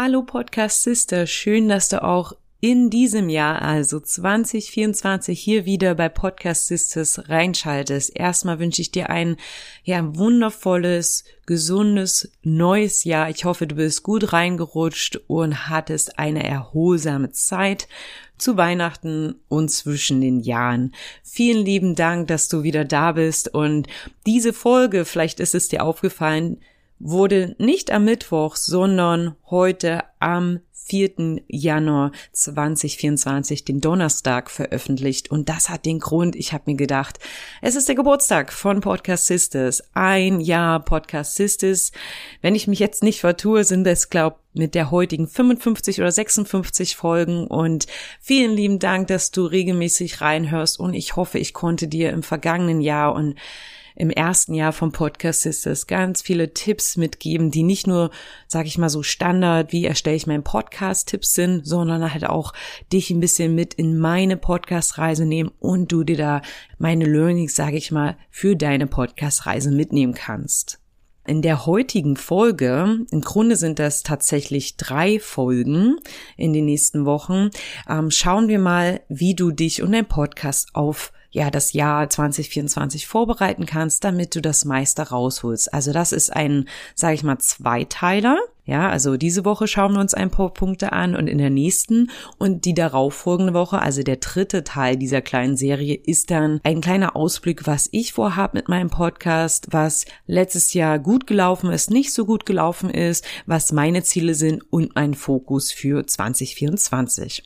Hallo Podcast Sister, schön, dass du auch in diesem Jahr, also 2024, hier wieder bei Podcast Sisters reinschaltest. Erstmal wünsche ich dir ein ja, wundervolles, gesundes, neues Jahr. Ich hoffe, du bist gut reingerutscht und hattest eine erholsame Zeit zu Weihnachten und zwischen den Jahren. Vielen lieben Dank, dass du wieder da bist und diese Folge, vielleicht ist es dir aufgefallen, wurde nicht am Mittwoch, sondern heute am 4. Januar 2024, den Donnerstag, veröffentlicht. Und das hat den Grund, ich habe mir gedacht, es ist der Geburtstag von Podcast Sisters. Ein Jahr Podcast Sisters. Wenn ich mich jetzt nicht vertue, sind es, glaub, mit der heutigen 55 oder 56 Folgen. Und vielen lieben Dank, dass du regelmäßig reinhörst. Und ich hoffe, ich konnte dir im vergangenen Jahr und im ersten Jahr vom Podcast ist es ganz viele Tipps mitgeben, die nicht nur, sage ich mal so Standard, wie erstelle ich meinen Podcast-Tipps sind, sondern halt auch dich ein bisschen mit in meine Podcast-Reise nehmen und du dir da meine Learnings, sage ich mal, für deine Podcast-Reise mitnehmen kannst. In der heutigen Folge, im Grunde sind das tatsächlich drei Folgen in den nächsten Wochen, ähm, schauen wir mal, wie du dich und dein Podcast auf ja das Jahr 2024 vorbereiten kannst, damit du das meiste rausholst. Also das ist ein, sage ich mal, Zweiteiler. Ja, also diese Woche schauen wir uns ein paar Punkte an und in der nächsten und die darauffolgende Woche, also der dritte Teil dieser kleinen Serie, ist dann ein kleiner Ausblick, was ich vorhabe mit meinem Podcast, was letztes Jahr gut gelaufen ist, nicht so gut gelaufen ist, was meine Ziele sind und mein Fokus für 2024.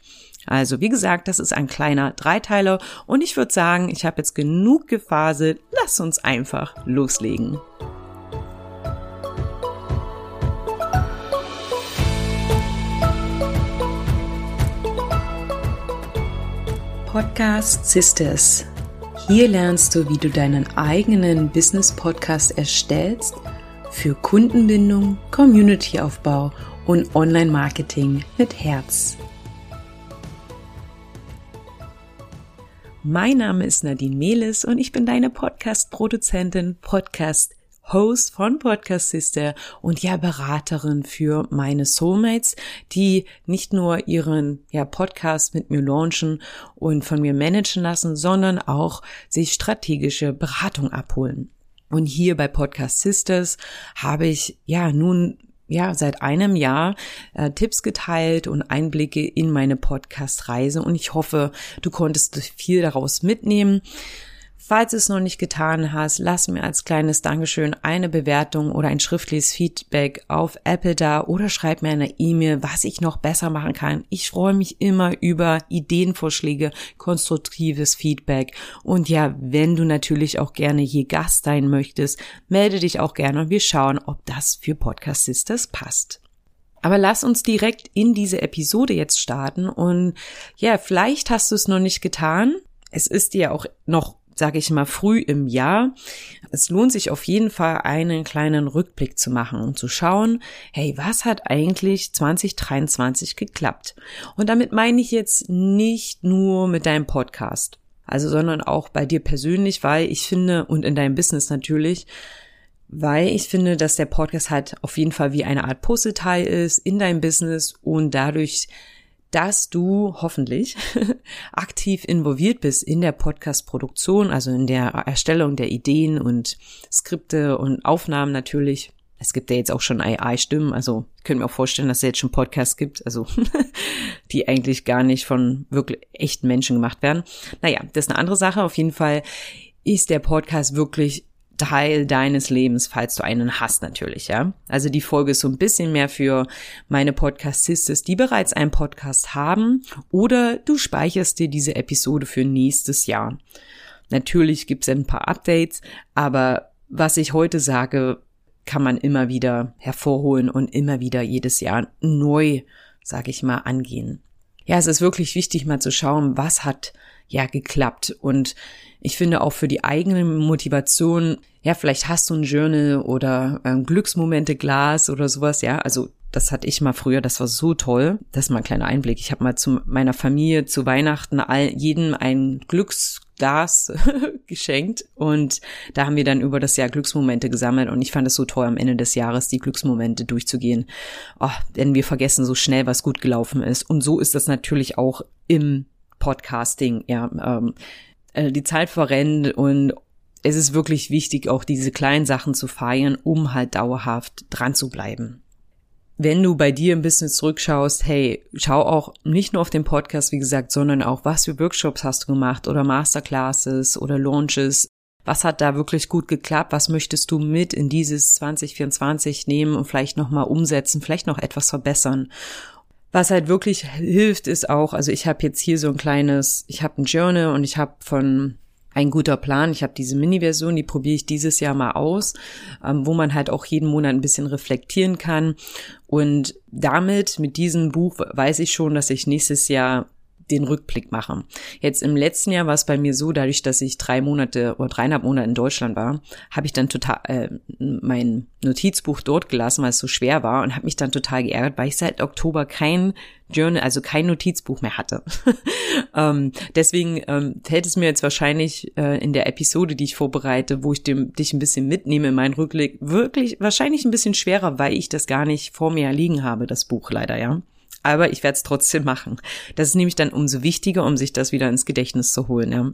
Also wie gesagt, das ist ein kleiner Dreiteiler und ich würde sagen, ich habe jetzt genug gefaselt, lass uns einfach loslegen. Podcast Sisters. Hier lernst du, wie du deinen eigenen Business-Podcast erstellst für Kundenbindung, Community-Aufbau und Online-Marketing mit Herz. Mein Name ist Nadine Mehlis und ich bin deine Podcast-Produzentin, Podcast-Host von Podcast Sister und ja Beraterin für meine Soulmates, die nicht nur ihren ja, Podcast mit mir launchen und von mir managen lassen, sondern auch sich strategische Beratung abholen. Und hier bei Podcast Sisters habe ich ja nun ja, seit einem Jahr äh, Tipps geteilt und Einblicke in meine Podcast-Reise und ich hoffe, du konntest viel daraus mitnehmen. Falls du es noch nicht getan hast, lass mir als kleines Dankeschön eine Bewertung oder ein schriftliches Feedback auf Apple da oder schreib mir eine E-Mail, was ich noch besser machen kann. Ich freue mich immer über Ideenvorschläge, konstruktives Feedback. Und ja, wenn du natürlich auch gerne hier Gast sein möchtest, melde dich auch gerne und wir schauen, ob das für Podcast Sisters passt. Aber lass uns direkt in diese Episode jetzt starten und ja, vielleicht hast du es noch nicht getan. Es ist dir auch noch sage ich mal, früh im Jahr. Es lohnt sich auf jeden Fall, einen kleinen Rückblick zu machen und zu schauen, hey, was hat eigentlich 2023 geklappt? Und damit meine ich jetzt nicht nur mit deinem Podcast, also, sondern auch bei dir persönlich, weil ich finde, und in deinem Business natürlich, weil ich finde, dass der Podcast halt auf jeden Fall wie eine Art Puzzleteil ist in deinem Business und dadurch dass du hoffentlich aktiv involviert bist in der Podcast-Produktion, also in der Erstellung der Ideen und Skripte und Aufnahmen natürlich. Es gibt ja jetzt auch schon AI-Stimmen, also ich könnte mir auch vorstellen, dass es jetzt schon Podcasts gibt, also die eigentlich gar nicht von wirklich echten Menschen gemacht werden. Naja, das ist eine andere Sache. Auf jeden Fall ist der Podcast wirklich Teil deines Lebens, falls du einen hast natürlich, ja. Also die Folge ist so ein bisschen mehr für meine Podcast-Sisters, die bereits einen Podcast haben oder du speicherst dir diese Episode für nächstes Jahr. Natürlich gibt es ein paar Updates, aber was ich heute sage, kann man immer wieder hervorholen und immer wieder jedes Jahr neu, sage ich mal, angehen. Ja, es ist wirklich wichtig, mal zu schauen, was hat ja geklappt und ich finde auch für die eigene Motivation, ja, vielleicht hast du ein Journal oder ähm, Glücksmomente-Glas oder sowas, ja, also das hatte ich mal früher, das war so toll. Das ist mal ein kleiner Einblick. Ich habe mal zu meiner Familie zu Weihnachten all, jedem ein Glücksglas geschenkt und da haben wir dann über das Jahr Glücksmomente gesammelt und ich fand es so toll, am Ende des Jahres die Glücksmomente durchzugehen. Oh, denn wir vergessen so schnell, was gut gelaufen ist. Und so ist das natürlich auch im Podcasting. Ja, ähm, äh, die Zeit verrennt und es ist wirklich wichtig, auch diese kleinen Sachen zu feiern, um halt dauerhaft dran zu bleiben wenn du bei dir ein bisschen zurückschaust, hey, schau auch nicht nur auf den Podcast, wie gesagt, sondern auch, was für Workshops hast du gemacht oder Masterclasses oder Launches. Was hat da wirklich gut geklappt? Was möchtest du mit in dieses 2024 nehmen und vielleicht nochmal umsetzen, vielleicht noch etwas verbessern? Was halt wirklich hilft, ist auch, also ich habe jetzt hier so ein kleines, ich habe ein Journal und ich habe von ein guter Plan. Ich habe diese Mini-Version, die probiere ich dieses Jahr mal aus, ähm, wo man halt auch jeden Monat ein bisschen reflektieren kann. Und damit, mit diesem Buch, weiß ich schon, dass ich nächstes Jahr den Rückblick mache. Jetzt im letzten Jahr war es bei mir so, dadurch, dass ich drei Monate oder dreieinhalb Monate in Deutschland war, habe ich dann total äh, mein Notizbuch dort gelassen, weil es so schwer war und habe mich dann total geärgert, weil ich seit Oktober kein Journal, also kein Notizbuch mehr hatte. ähm, deswegen ähm, fällt es mir jetzt wahrscheinlich äh, in der Episode, die ich vorbereite, wo ich dem, dich ein bisschen mitnehme in meinen Rückblick, wirklich wahrscheinlich ein bisschen schwerer, weil ich das gar nicht vor mir liegen habe, das Buch leider, ja aber ich werde es trotzdem machen. Das ist nämlich dann umso wichtiger, um sich das wieder ins Gedächtnis zu holen. Ja.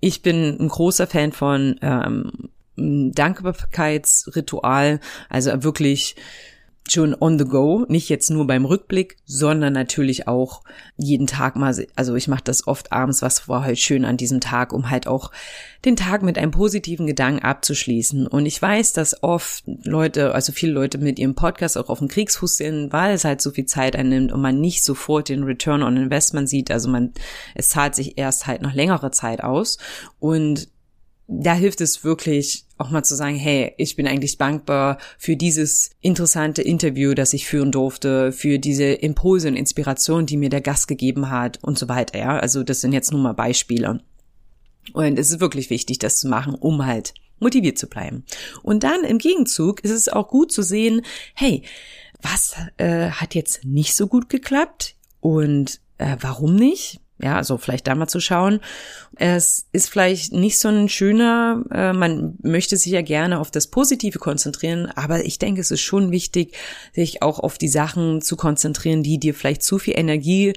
Ich bin ein großer Fan von ähm, Dankbarkeitsritual, also wirklich schon on the go, nicht jetzt nur beim Rückblick, sondern natürlich auch jeden Tag mal, also ich mache das oft abends, was war halt schön an diesem Tag, um halt auch den Tag mit einem positiven Gedanken abzuschließen. Und ich weiß, dass oft Leute, also viele Leute mit ihrem Podcast auch auf dem Kriegsfuß sind, weil es halt so viel Zeit einnimmt und man nicht sofort den Return on Investment sieht. Also man, es zahlt sich erst halt noch längere Zeit aus. Und da hilft es wirklich auch mal zu sagen, hey, ich bin eigentlich dankbar für dieses interessante Interview, das ich führen durfte, für diese Impulse und Inspiration, die mir der Gast gegeben hat und so weiter. Ja, also das sind jetzt nur mal Beispiele. Und es ist wirklich wichtig, das zu machen, um halt motiviert zu bleiben. Und dann im Gegenzug ist es auch gut zu sehen, hey, was äh, hat jetzt nicht so gut geklappt und äh, warum nicht? Ja, also vielleicht da mal zu schauen. Es ist vielleicht nicht so ein schöner, äh, man möchte sich ja gerne auf das Positive konzentrieren, aber ich denke, es ist schon wichtig, sich auch auf die Sachen zu konzentrieren, die dir vielleicht zu viel Energie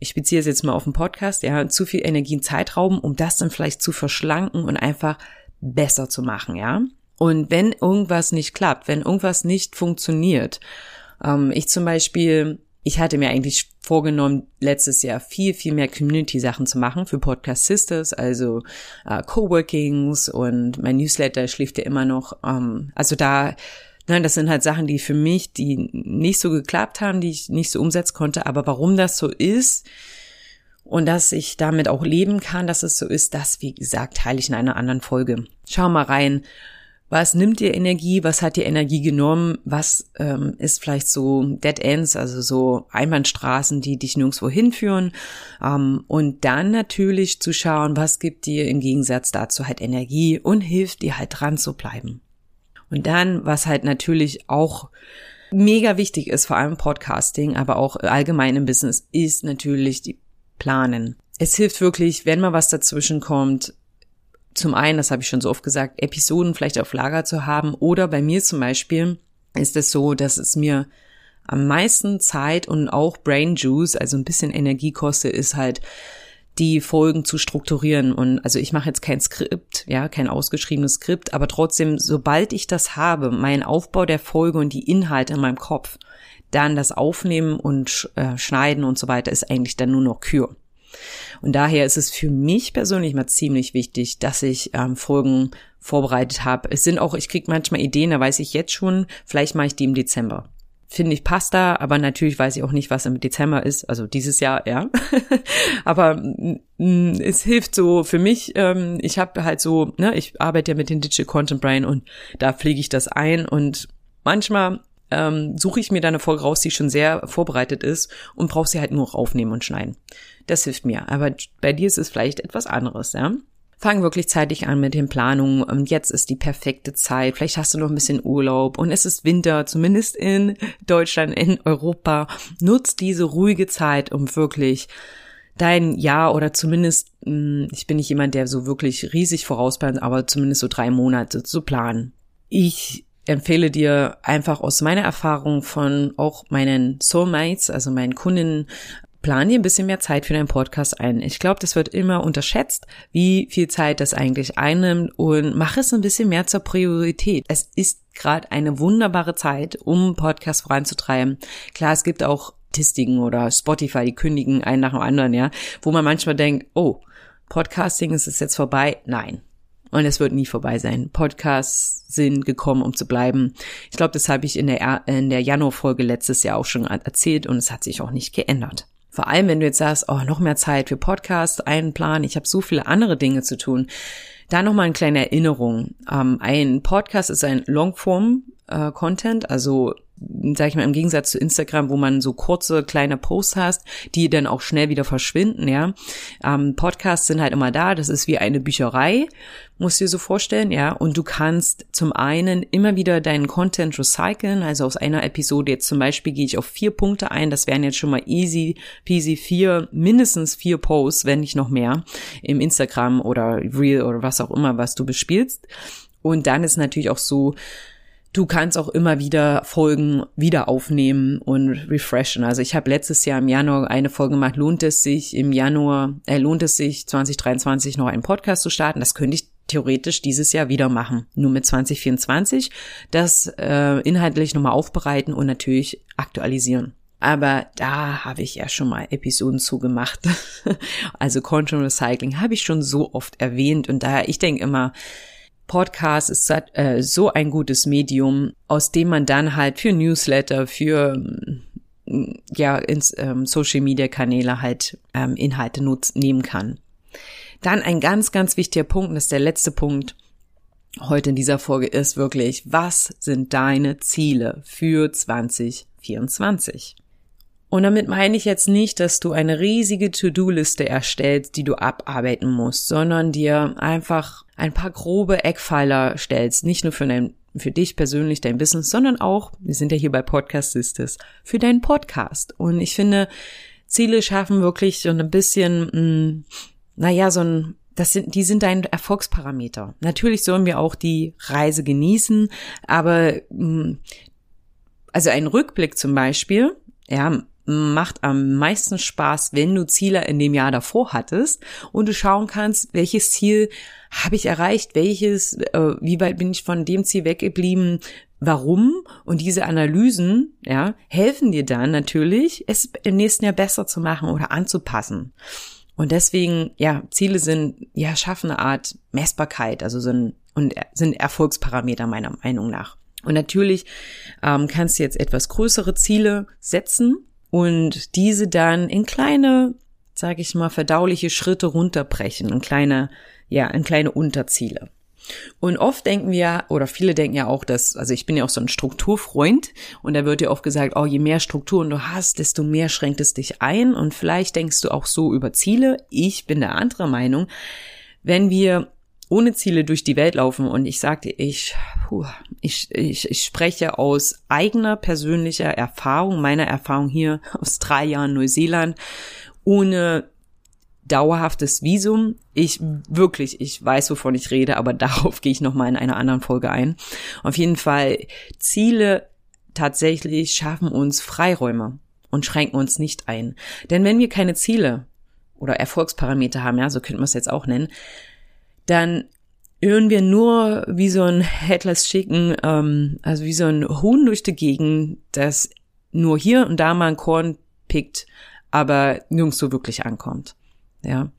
ich beziehe es jetzt mal auf den Podcast, ja, zu viel Energie und Zeit rauben, um das dann vielleicht zu verschlanken und einfach besser zu machen, ja. Und wenn irgendwas nicht klappt, wenn irgendwas nicht funktioniert, ähm, ich zum Beispiel ich hatte mir eigentlich vorgenommen, letztes Jahr viel, viel mehr Community-Sachen zu machen für Podcast Sisters, also äh, Coworkings und mein Newsletter schläft ja immer noch. Ähm, also da, nein, das sind halt Sachen, die für mich, die nicht so geklappt haben, die ich nicht so umsetzen konnte. Aber warum das so ist und dass ich damit auch leben kann, dass es so ist, das, wie gesagt, teile ich in einer anderen Folge. Schau mal rein was nimmt dir Energie, was hat dir Energie genommen, was ähm, ist vielleicht so Dead Ends, also so Einbahnstraßen, die dich nirgendwo hinführen. Ähm, und dann natürlich zu schauen, was gibt dir im Gegensatz dazu halt Energie und hilft dir halt dran zu bleiben. Und dann, was halt natürlich auch mega wichtig ist, vor allem Podcasting, aber auch allgemein im Business, ist natürlich die Planen. Es hilft wirklich, wenn mal was dazwischen kommt, zum einen, das habe ich schon so oft gesagt, Episoden vielleicht auf Lager zu haben oder bei mir zum Beispiel ist es so, dass es mir am meisten Zeit und auch Brain Juice, also ein bisschen Energie kostet, ist halt die Folgen zu strukturieren. Und also ich mache jetzt kein Skript, ja, kein ausgeschriebenes Skript, aber trotzdem, sobald ich das habe, mein Aufbau der Folge und die Inhalte in meinem Kopf, dann das Aufnehmen und äh, Schneiden und so weiter ist eigentlich dann nur noch Kür. Und daher ist es für mich persönlich mal ziemlich wichtig, dass ich ähm, Folgen vorbereitet habe. Es sind auch, ich kriege manchmal Ideen, da weiß ich jetzt schon, vielleicht mache ich die im Dezember. Finde ich passt da, aber natürlich weiß ich auch nicht, was im Dezember ist. Also dieses Jahr, ja. aber mh, es hilft so für mich. Ähm, ich habe halt so, ne, ich arbeite ja mit den Digital Content Brain und da pflege ich das ein und manchmal ähm, suche ich mir da eine Folge raus, die schon sehr vorbereitet ist und brauche sie halt nur aufnehmen und schneiden. Das hilft mir. Aber bei dir ist es vielleicht etwas anderes, ja? Fang wirklich zeitig an mit den Planungen und jetzt ist die perfekte Zeit. Vielleicht hast du noch ein bisschen Urlaub und es ist Winter, zumindest in Deutschland, in Europa. Nutz diese ruhige Zeit, um wirklich dein Jahr oder zumindest, hm, ich bin nicht jemand, der so wirklich riesig vorausplant, aber zumindest so drei Monate zu planen. Ich empfehle dir einfach aus meiner Erfahrung von auch meinen Soulmates, also meinen Kundinnen, plan dir ein bisschen mehr Zeit für deinen Podcast ein. Ich glaube, das wird immer unterschätzt, wie viel Zeit das eigentlich einnimmt und mach es ein bisschen mehr zur Priorität. Es ist gerade eine wunderbare Zeit, um Podcast voranzutreiben. Klar, es gibt auch Statistiken oder Spotify, die kündigen einen nach dem anderen, ja, wo man manchmal denkt, oh, Podcasting ist es jetzt vorbei? Nein. Und es wird nie vorbei sein. Podcasts sind gekommen, um zu bleiben. Ich glaube, das habe ich in der, in der Januar-Folge letztes Jahr auch schon erzählt und es hat sich auch nicht geändert. Vor allem, wenn du jetzt sagst, oh, noch mehr Zeit für Podcasts einplanen, ich habe so viele andere Dinge zu tun. Da nochmal eine kleine Erinnerung. Ähm, ein Podcast ist ein Longform-Content, äh, also sag ich mal, im Gegensatz zu Instagram, wo man so kurze, kleine Posts hast, die dann auch schnell wieder verschwinden, ja. Ähm, Podcasts sind halt immer da, das ist wie eine Bücherei, musst du dir so vorstellen, ja. Und du kannst zum einen immer wieder deinen Content recyceln, also aus einer Episode jetzt zum Beispiel gehe ich auf vier Punkte ein, das wären jetzt schon mal easy peasy vier, mindestens vier Posts, wenn nicht noch mehr, im Instagram oder Reel oder was auch immer, was du bespielst. Und dann ist natürlich auch so, Du kannst auch immer wieder Folgen wieder aufnehmen und refreshen. Also ich habe letztes Jahr im Januar eine Folge gemacht, lohnt es sich im Januar, äh, lohnt es sich 2023 noch einen Podcast zu starten? Das könnte ich theoretisch dieses Jahr wieder machen. Nur mit 2024 das äh, inhaltlich nochmal aufbereiten und natürlich aktualisieren. Aber da habe ich ja schon mal Episoden zugemacht. also Content Recycling habe ich schon so oft erwähnt und daher, ich denke immer, Podcast ist äh, so ein gutes Medium, aus dem man dann halt für Newsletter, für mm, ja, ins, ähm, Social Media Kanäle halt ähm, Inhalte nutz, nehmen kann. Dann ein ganz, ganz wichtiger Punkt, und das ist der letzte Punkt heute in dieser Folge, ist wirklich, was sind deine Ziele für 2024? Und damit meine ich jetzt nicht, dass du eine riesige To-Do-Liste erstellst, die du abarbeiten musst, sondern dir einfach ein paar grobe Eckpfeiler stellst, nicht nur für dein für dich persönlich, dein Business, sondern auch, wir sind ja hier bei Podcast Sisters, für deinen Podcast. Und ich finde, Ziele schaffen wirklich so ein bisschen, mh, mm, naja, so ein, das sind, die sind dein Erfolgsparameter. Natürlich sollen wir auch die Reise genießen, aber mh, mm, also ein Rückblick zum Beispiel, ja, macht am meisten Spaß, wenn du Ziele in dem Jahr davor hattest und du schauen kannst, welches Ziel habe ich erreicht, welches, äh, wie weit bin ich von dem Ziel weggeblieben, warum und diese Analysen, ja, helfen dir dann natürlich, es im nächsten Jahr besser zu machen oder anzupassen. Und deswegen, ja, Ziele sind, ja, schaffen eine Art Messbarkeit, also sind, und sind Erfolgsparameter meiner Meinung nach. Und natürlich ähm, kannst du jetzt etwas größere Ziele setzen, und diese dann in kleine, sage ich mal, verdauliche Schritte runterbrechen, in kleine, ja, in kleine Unterziele. Und oft denken wir, oder viele denken ja auch, dass, also ich bin ja auch so ein Strukturfreund und da wird ja oft gesagt, oh, je mehr Strukturen du hast, desto mehr schränkt es dich ein und vielleicht denkst du auch so über Ziele. Ich bin der andere Meinung. Wenn wir ohne Ziele durch die Welt laufen und ich sagte, ich, puh, ich, ich, ich spreche aus eigener persönlicher Erfahrung, meiner Erfahrung hier aus drei Jahren Neuseeland, ohne dauerhaftes Visum. Ich wirklich, ich weiß, wovon ich rede, aber darauf gehe ich nochmal in einer anderen Folge ein. Auf jeden Fall, Ziele tatsächlich schaffen uns Freiräume und schränken uns nicht ein. Denn wenn wir keine Ziele oder Erfolgsparameter haben, ja, so könnte man es jetzt auch nennen, dann irren wir nur wie so ein Headless Chicken, ähm, also wie so ein Huhn durch die Gegend, das nur hier und da mal ein Korn pickt, aber nirgendwo wirklich ankommt. Ja.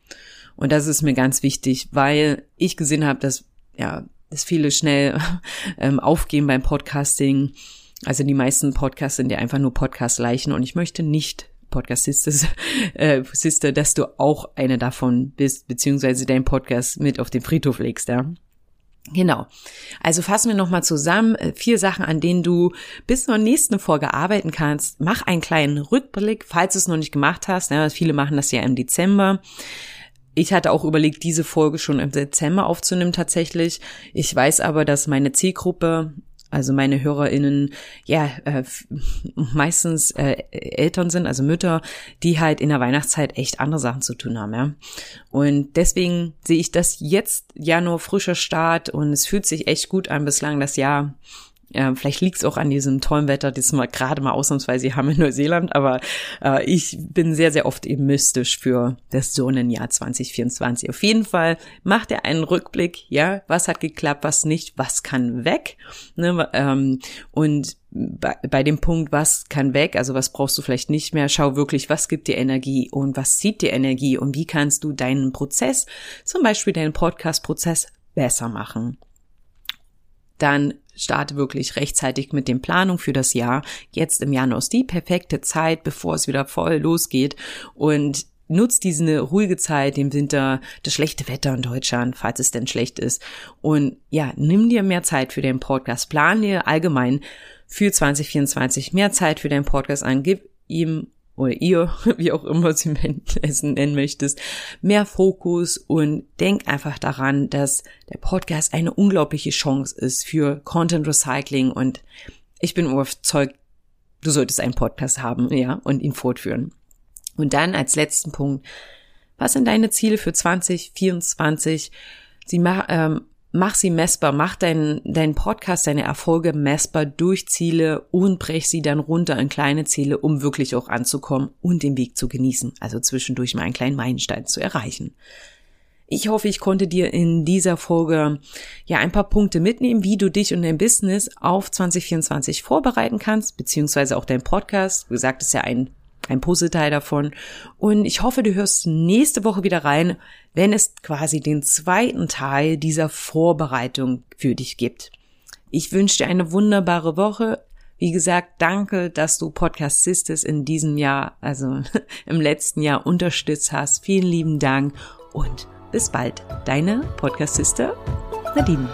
Und das ist mir ganz wichtig, weil ich gesehen habe, dass, ja, dass viele schnell ähm, aufgeben beim Podcasting. Also die meisten Podcasts sind ja einfach nur Podcast-Leichen und ich möchte nicht Podcast Sisters, äh, Sister, dass du auch eine davon bist, beziehungsweise deinen Podcast mit auf den Friedhof legst, ja. Genau. Also fassen wir nochmal zusammen. Äh, vier Sachen, an denen du bis zur nächsten Folge arbeiten kannst. Mach einen kleinen Rückblick, falls du es noch nicht gemacht hast. Ja, viele machen das ja im Dezember. Ich hatte auch überlegt, diese Folge schon im Dezember aufzunehmen tatsächlich. Ich weiß aber, dass meine Zielgruppe also meine HörerInnen, ja, äh, meistens äh, Eltern sind, also Mütter, die halt in der Weihnachtszeit echt andere Sachen zu tun haben, ja. Und deswegen sehe ich das jetzt Januar frischer Start und es fühlt sich echt gut an bislang das Jahr. Ja, vielleicht liegt es auch an diesem tollen Wetter, das wir gerade mal ausnahmsweise haben in Neuseeland, aber äh, ich bin sehr, sehr oft eben mystisch für das Sonnenjahr 2024. Auf jeden Fall macht er einen Rückblick, ja, was hat geklappt, was nicht, was kann weg. Ne, ähm, und bei, bei dem Punkt, was kann weg, also was brauchst du vielleicht nicht mehr, schau wirklich, was gibt dir Energie und was zieht dir Energie und wie kannst du deinen Prozess, zum Beispiel deinen Podcast-Prozess, besser machen. Dann starte wirklich rechtzeitig mit den Planungen für das Jahr. Jetzt im Januar ist die perfekte Zeit, bevor es wieder voll losgeht und nutzt diese ruhige Zeit, im Winter, das schlechte Wetter in Deutschland, falls es denn schlecht ist. Und ja, nimm dir mehr Zeit für den Podcast. Plan dir allgemein für 2024 mehr Zeit für deinen Podcast an. Gib ihm oder ihr, wie auch immer sie es nennen möchtest, mehr Fokus und denk einfach daran, dass der Podcast eine unglaubliche Chance ist für Content Recycling und ich bin überzeugt, du solltest einen Podcast haben, ja, und ihn fortführen. Und dann als letzten Punkt, was sind deine Ziele für 2024? Sie ähm, mach sie messbar, mach deinen dein Podcast, deine Erfolge messbar durch Ziele und brech sie dann runter in kleine Ziele, um wirklich auch anzukommen und den Weg zu genießen, also zwischendurch mal einen kleinen Meilenstein zu erreichen. Ich hoffe, ich konnte dir in dieser Folge ja ein paar Punkte mitnehmen, wie du dich und dein Business auf 2024 vorbereiten kannst, beziehungsweise auch dein Podcast. Wie gesagt, ist ja ein ein Puzzleteil davon. Und ich hoffe, du hörst nächste Woche wieder rein, wenn es quasi den zweiten Teil dieser Vorbereitung für dich gibt. Ich wünsche dir eine wunderbare Woche. Wie gesagt, danke, dass du Podcast Sisters in diesem Jahr, also im letzten Jahr unterstützt hast. Vielen lieben Dank und bis bald. Deine Podcast Sister Nadine.